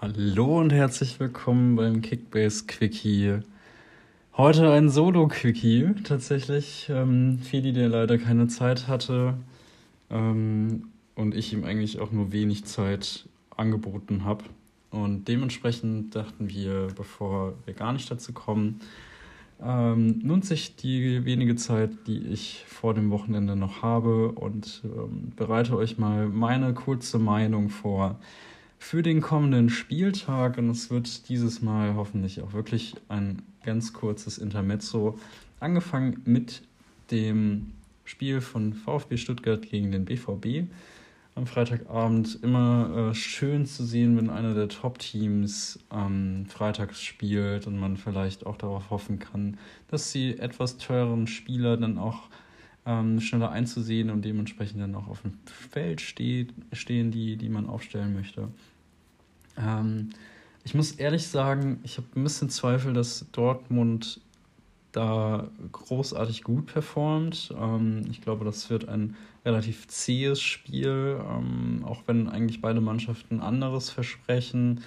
Hallo und herzlich willkommen beim Kickbase Quickie. Heute ein Solo-Quickie tatsächlich. Ähm, Feli, der leider keine Zeit hatte ähm, und ich ihm eigentlich auch nur wenig Zeit angeboten habe. Und dementsprechend dachten wir, bevor wir gar nicht dazu kommen, ähm, nutze ich die wenige Zeit, die ich vor dem Wochenende noch habe und ähm, bereite euch mal meine kurze Meinung vor für den kommenden Spieltag. Und es wird dieses Mal hoffentlich auch wirklich ein ganz kurzes Intermezzo. Angefangen mit dem Spiel von VfB Stuttgart gegen den BVB am Freitagabend. Immer äh, schön zu sehen, wenn einer der Top-Teams ähm, freitags spielt und man vielleicht auch darauf hoffen kann, dass die etwas teureren Spieler dann auch ähm, schneller einzusehen und dementsprechend dann auch auf dem Feld steht, stehen, die, die man aufstellen möchte. Ähm, ich muss ehrlich sagen, ich habe ein bisschen Zweifel, dass Dortmund da großartig gut performt. Ähm, ich glaube, das wird ein relativ zähes Spiel, ähm, auch wenn eigentlich beide Mannschaften anderes versprechen.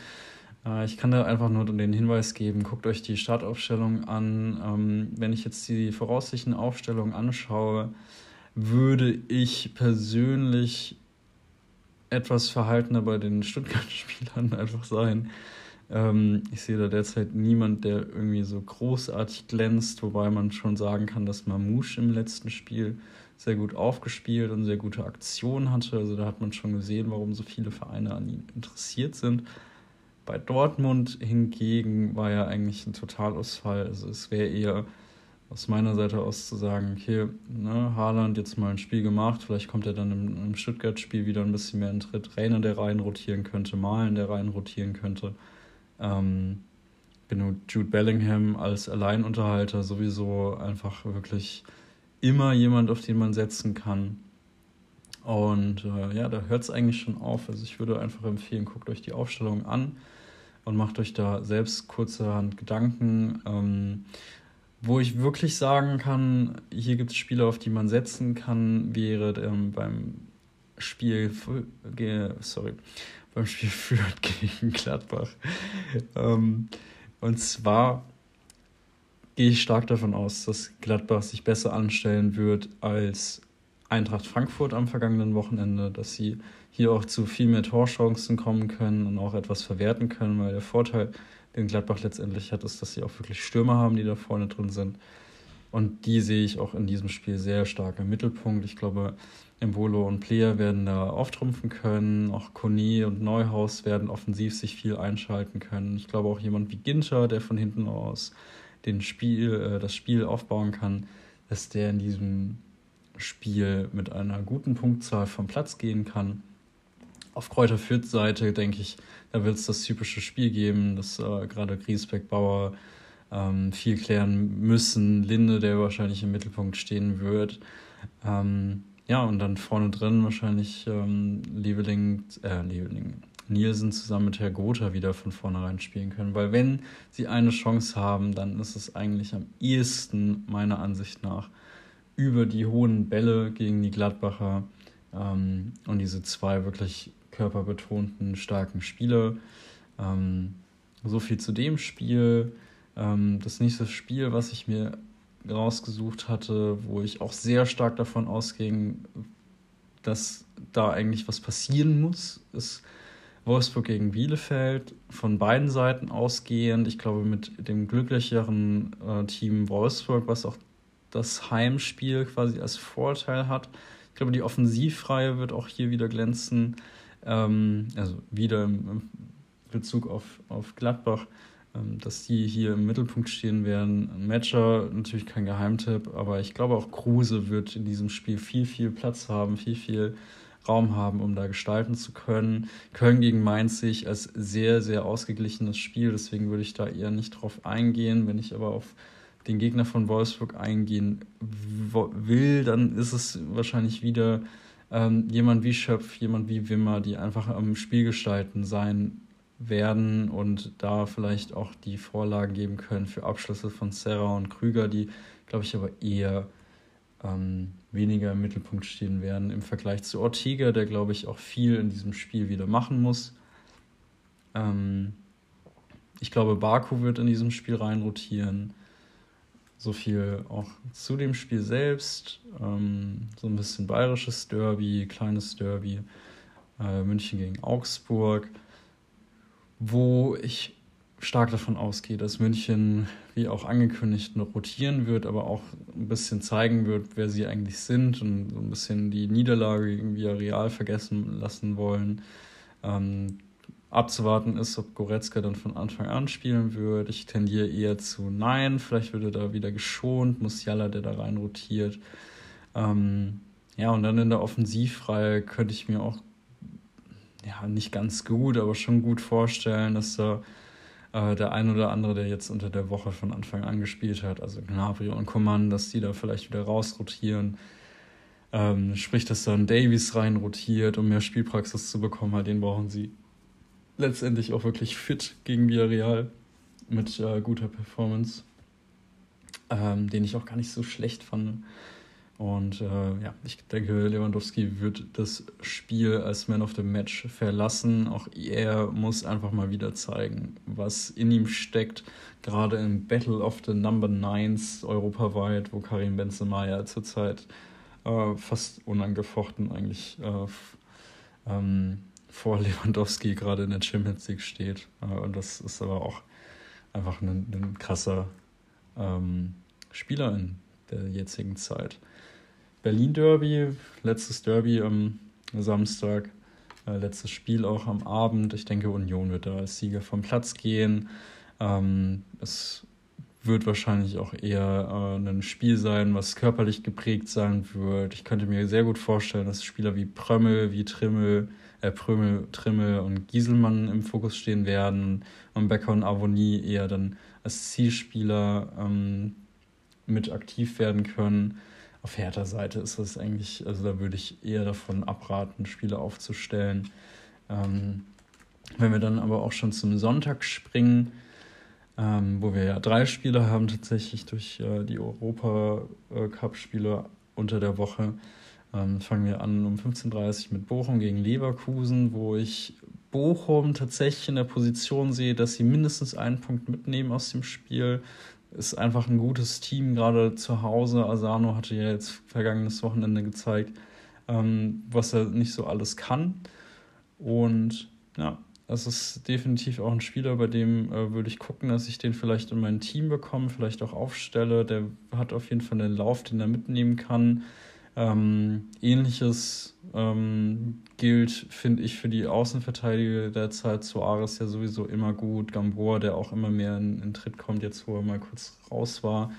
Äh, ich kann da einfach nur den Hinweis geben, guckt euch die Startaufstellung an. Ähm, wenn ich jetzt die voraussichtlichen Aufstellungen anschaue, würde ich persönlich etwas verhaltener bei den Stuttgart-Spielern einfach sein. Ähm, ich sehe da derzeit niemand, der irgendwie so großartig glänzt, wobei man schon sagen kann, dass Mamouche im letzten Spiel sehr gut aufgespielt und sehr gute Aktionen hatte. Also da hat man schon gesehen, warum so viele Vereine an ihm interessiert sind. Bei Dortmund hingegen war ja eigentlich ein Totalausfall. Also es wäre eher aus meiner Seite aus zu sagen, okay, ne, Haaland jetzt mal ein Spiel gemacht, vielleicht kommt er dann im, im Stuttgart-Spiel wieder ein bisschen mehr in Tritt. Rainer, der rein rotieren könnte, Malen, der rein rotieren könnte. Ähm, genau, Jude Bellingham als Alleinunterhalter sowieso einfach wirklich immer jemand, auf den man setzen kann. Und äh, ja, da hört es eigentlich schon auf. Also ich würde einfach empfehlen, guckt euch die Aufstellung an und macht euch da selbst kurzerhand Gedanken. Ähm, wo ich wirklich sagen kann, hier gibt es Spieler, auf die man setzen kann, wäre ähm, beim Spiel, sorry, beim Spiel Fürth gegen Gladbach. ähm, und zwar gehe ich stark davon aus, dass Gladbach sich besser anstellen wird als Eintracht Frankfurt am vergangenen Wochenende, dass sie hier auch zu viel mehr Torchancen kommen können und auch etwas verwerten können, weil der Vorteil den Gladbach letztendlich hat, ist, dass sie auch wirklich Stürmer haben, die da vorne drin sind. Und die sehe ich auch in diesem Spiel sehr stark im Mittelpunkt. Ich glaube, Embolo und Player werden da auftrumpfen können. Auch Kone und Neuhaus werden offensiv sich viel einschalten können. Ich glaube auch jemand wie Ginter, der von hinten aus den Spiel, äh, das Spiel aufbauen kann, dass der in diesem Spiel mit einer guten Punktzahl vom Platz gehen kann. Auf Kräuter Fürth Seite denke ich, da wird es das typische Spiel geben, dass äh, gerade Griesbeck, Bauer ähm, viel klären müssen. Linde, der wahrscheinlich im Mittelpunkt stehen wird. Ähm, ja, und dann vorne drin wahrscheinlich ähm, Leveling, äh, Leveling, Nielsen zusammen mit Herr Gotha wieder von vornherein spielen können. Weil wenn sie eine Chance haben, dann ist es eigentlich am ehesten, meiner Ansicht nach, über die hohen Bälle gegen die Gladbacher ähm, und diese zwei wirklich körperbetonten, starken Spieler. Ähm, so viel zu dem Spiel. Ähm, das nächste Spiel, was ich mir rausgesucht hatte, wo ich auch sehr stark davon ausging, dass da eigentlich was passieren muss, ist Wolfsburg gegen Bielefeld. Von beiden Seiten ausgehend. Ich glaube, mit dem glücklicheren äh, Team Wolfsburg, was auch das Heimspiel quasi als Vorteil hat. Ich glaube, die Offensivreihe wird auch hier wieder glänzen. Ähm, also wieder im, im Bezug auf, auf Gladbach, dass die hier im Mittelpunkt stehen werden. Matcher natürlich kein Geheimtipp, aber ich glaube auch Kruse wird in diesem Spiel viel, viel Platz haben, viel, viel Raum haben, um da gestalten zu können. Köln gegen Mainz sehe ich als sehr, sehr ausgeglichenes Spiel, deswegen würde ich da eher nicht drauf eingehen. Wenn ich aber auf den Gegner von Wolfsburg eingehen will, dann ist es wahrscheinlich wieder ähm, jemand wie Schöpf, jemand wie Wimmer, die einfach am Spielgestalten sein werden und da vielleicht auch die Vorlagen geben können für Abschlüsse von Serra und Krüger, die, glaube ich, aber eher ähm, weniger im Mittelpunkt stehen werden im Vergleich zu Ortega, der, glaube ich, auch viel in diesem Spiel wieder machen muss. Ähm, ich glaube, Baku wird in diesem Spiel reinrotieren. So viel auch zu dem Spiel selbst. Ähm, so ein bisschen bayerisches Derby, kleines Derby. Äh, München gegen Augsburg. Wo ich stark davon ausgehe, dass München, wie auch angekündigt, noch rotieren wird, aber auch ein bisschen zeigen wird, wer sie eigentlich sind und so ein bisschen die Niederlage irgendwie real vergessen lassen wollen. Ähm, abzuwarten ist, ob Goretzka dann von Anfang an spielen wird. Ich tendiere eher zu nein. Vielleicht wird er da wieder geschont. Musiala, der da rein rotiert. Ähm, ja, und dann in der Offensivreihe könnte ich mir auch ja, nicht ganz gut, aber schon gut vorstellen, dass da äh, der ein oder andere, der jetzt unter der Woche von Anfang an gespielt hat, also Gnabry und Coman, dass die da vielleicht wieder rausrotieren. Ähm, sprich, dass dann Davies rein rotiert, um mehr Spielpraxis zu bekommen, halt den brauchen sie letztendlich auch wirklich fit gegen Villarreal mit äh, guter Performance, ähm, den ich auch gar nicht so schlecht fand. Und äh, ja, ich denke, Lewandowski wird das Spiel als Man of the Match verlassen. Auch er muss einfach mal wieder zeigen, was in ihm steckt. Gerade im Battle of the Number Nines europaweit, wo Karim Benzema ja zurzeit äh, fast unangefochten eigentlich äh, ähm, vor Lewandowski gerade in der Champions League steht. Äh, und das ist aber auch einfach ein, ein krasser ähm, Spieler in der jetzigen Zeit. Berlin Derby, letztes Derby am Samstag, äh, letztes Spiel auch am Abend. Ich denke, Union wird da als Sieger vom Platz gehen. Ähm, es wird wahrscheinlich auch eher äh, ein Spiel sein, was körperlich geprägt sein wird. Ich könnte mir sehr gut vorstellen, dass Spieler wie Prömmel, wie Trimmel, äh, Prömel, Trimmel und Gieselmann im Fokus stehen werden und Becker und Avonie eher dann als Zielspieler ähm, mit aktiv werden können. Auf härter Seite ist das eigentlich, also da würde ich eher davon abraten, Spiele aufzustellen. Ähm, wenn wir dann aber auch schon zum Sonntag springen, ähm, wo wir ja drei Spiele haben tatsächlich durch äh, die Europa-Cup-Spiele unter der Woche, ähm, fangen wir an um 15.30 Uhr mit Bochum gegen Leverkusen, wo ich Bochum tatsächlich in der Position sehe, dass sie mindestens einen Punkt mitnehmen aus dem Spiel. Ist einfach ein gutes Team, gerade zu Hause. Asano hatte ja jetzt vergangenes Wochenende gezeigt, ähm, was er nicht so alles kann. Und ja, das ist definitiv auch ein Spieler, bei dem äh, würde ich gucken, dass ich den vielleicht in mein Team bekomme, vielleicht auch aufstelle. Der hat auf jeden Fall einen Lauf, den er mitnehmen kann. Ähm, Ähnliches ähm, gilt, finde ich, für die Außenverteidiger derzeit. Soares ja sowieso immer gut. Gamboa, der auch immer mehr in, in Tritt kommt, jetzt wo er mal kurz raus war.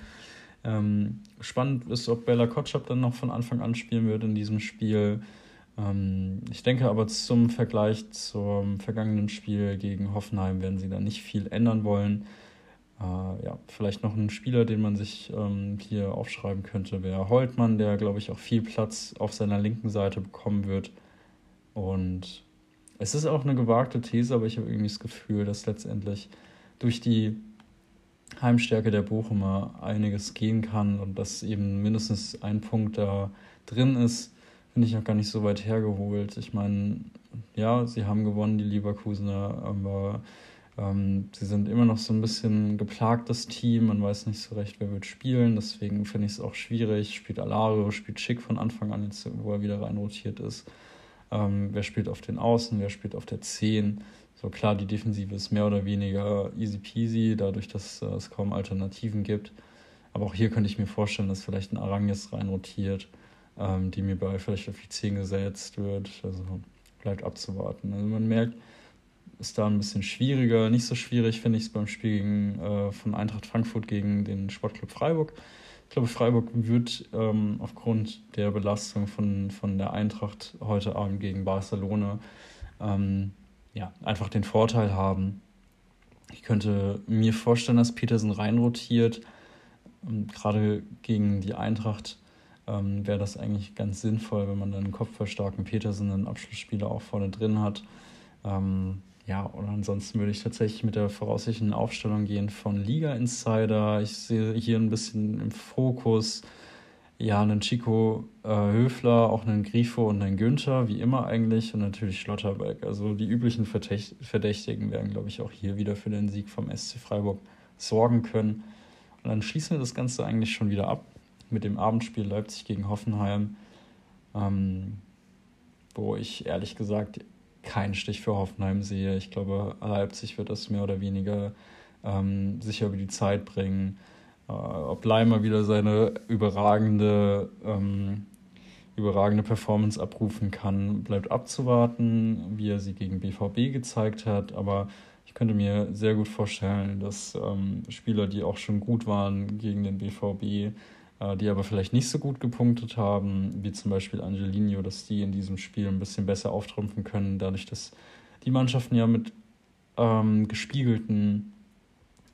Ähm, spannend ist, ob Bella Kotschap dann noch von Anfang an spielen wird in diesem Spiel. Ähm, ich denke aber zum Vergleich zum vergangenen Spiel gegen Hoffenheim werden sie da nicht viel ändern wollen. Äh, ja, vielleicht noch ein Spieler, den man sich ähm, hier aufschreiben könnte, wäre Holtmann, der, glaube ich, auch viel Platz auf seiner linken Seite bekommen wird. Und es ist auch eine gewagte These, aber ich habe irgendwie das Gefühl, dass letztendlich durch die Heimstärke der Bochumer einiges gehen kann und dass eben mindestens ein Punkt da drin ist, finde ich auch gar nicht so weit hergeholt. Ich meine, ja, sie haben gewonnen, die Leverkusener, aber ähm, sie sind immer noch so ein bisschen geplagtes Team, man weiß nicht so recht, wer wird spielen, deswegen finde ich es auch schwierig. Spielt Alario, spielt Schick von Anfang an, jetzt, wo er wieder reinrotiert ist. Ähm, wer spielt auf den Außen, wer spielt auf der 10? So klar, die Defensive ist mehr oder weniger easy peasy, dadurch, dass äh, es kaum Alternativen gibt. Aber auch hier könnte ich mir vorstellen, dass vielleicht ein Aranjes reinrotiert, ähm, die mir bei vielleicht auf die 10 gesetzt wird. Also bleibt abzuwarten. Also man merkt, ist da ein bisschen schwieriger. Nicht so schwierig finde ich es beim Spiel gegen, äh, von Eintracht Frankfurt gegen den Sportclub Freiburg. Ich glaube, Freiburg wird ähm, aufgrund der Belastung von, von der Eintracht heute Abend gegen Barcelona ähm, ja, einfach den Vorteil haben. Ich könnte mir vorstellen, dass Petersen reinrotiert. Gerade gegen die Eintracht ähm, wäre das eigentlich ganz sinnvoll, wenn man dann einen kopfballstarken Petersen, einen Abschlussspieler auch vorne drin hat. Ähm, ja, oder ansonsten würde ich tatsächlich mit der voraussichtlichen Aufstellung gehen von Liga Insider. Ich sehe hier ein bisschen im Fokus ja, einen Chico äh, Höfler, auch einen Grifo und einen Günther, wie immer eigentlich, und natürlich Schlotterbeck. Also die üblichen Verdächtigen werden, glaube ich, auch hier wieder für den Sieg vom SC Freiburg sorgen können. Und dann schließen wir das Ganze eigentlich schon wieder ab mit dem Abendspiel Leipzig gegen Hoffenheim, ähm, wo ich ehrlich gesagt keinen Stich für Hoffenheim sehe. Ich glaube, Leipzig wird das mehr oder weniger ähm, sicher über die Zeit bringen. Äh, ob Leimer wieder seine überragende, ähm, überragende Performance abrufen kann, bleibt abzuwarten, wie er sie gegen BVB gezeigt hat. Aber ich könnte mir sehr gut vorstellen, dass ähm, Spieler, die auch schon gut waren gegen den BVB, die aber vielleicht nicht so gut gepunktet haben, wie zum Beispiel Angelino, dass die in diesem Spiel ein bisschen besser auftrumpfen können, dadurch, dass die Mannschaften ja mit ähm, gespiegelten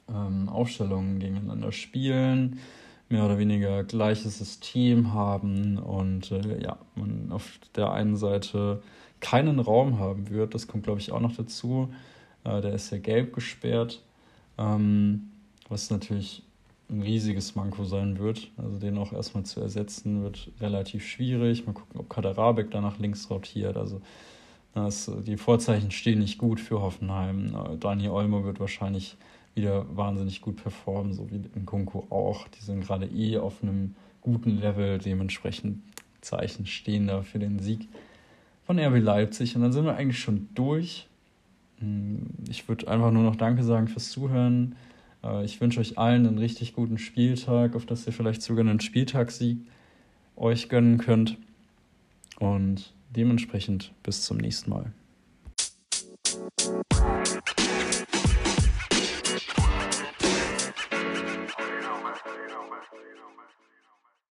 ähm, Aufstellungen gegeneinander spielen, mehr oder weniger gleiches System haben und äh, ja, man auf der einen Seite keinen Raum haben wird, das kommt glaube ich auch noch dazu, äh, der ist ja gelb gesperrt, ähm, was natürlich ein riesiges Manko sein wird. Also den auch erstmal zu ersetzen wird relativ schwierig. Mal gucken, ob Kaderabek da nach links rotiert. Also das, die Vorzeichen stehen nicht gut für Hoffenheim. Daniel Olmo wird wahrscheinlich wieder wahnsinnig gut performen, so wie Nkunku auch. Die sind gerade eh auf einem guten Level, dementsprechend Zeichen stehen da für den Sieg von RB Leipzig. Und dann sind wir eigentlich schon durch. Ich würde einfach nur noch Danke sagen fürs Zuhören. Äh, ich wünsche euch allen einen richtig guten Spieltag, auf dass ihr vielleicht sogar einen Spieltagssieg euch gönnen könnt. Und dementsprechend bis zum nächsten Mal.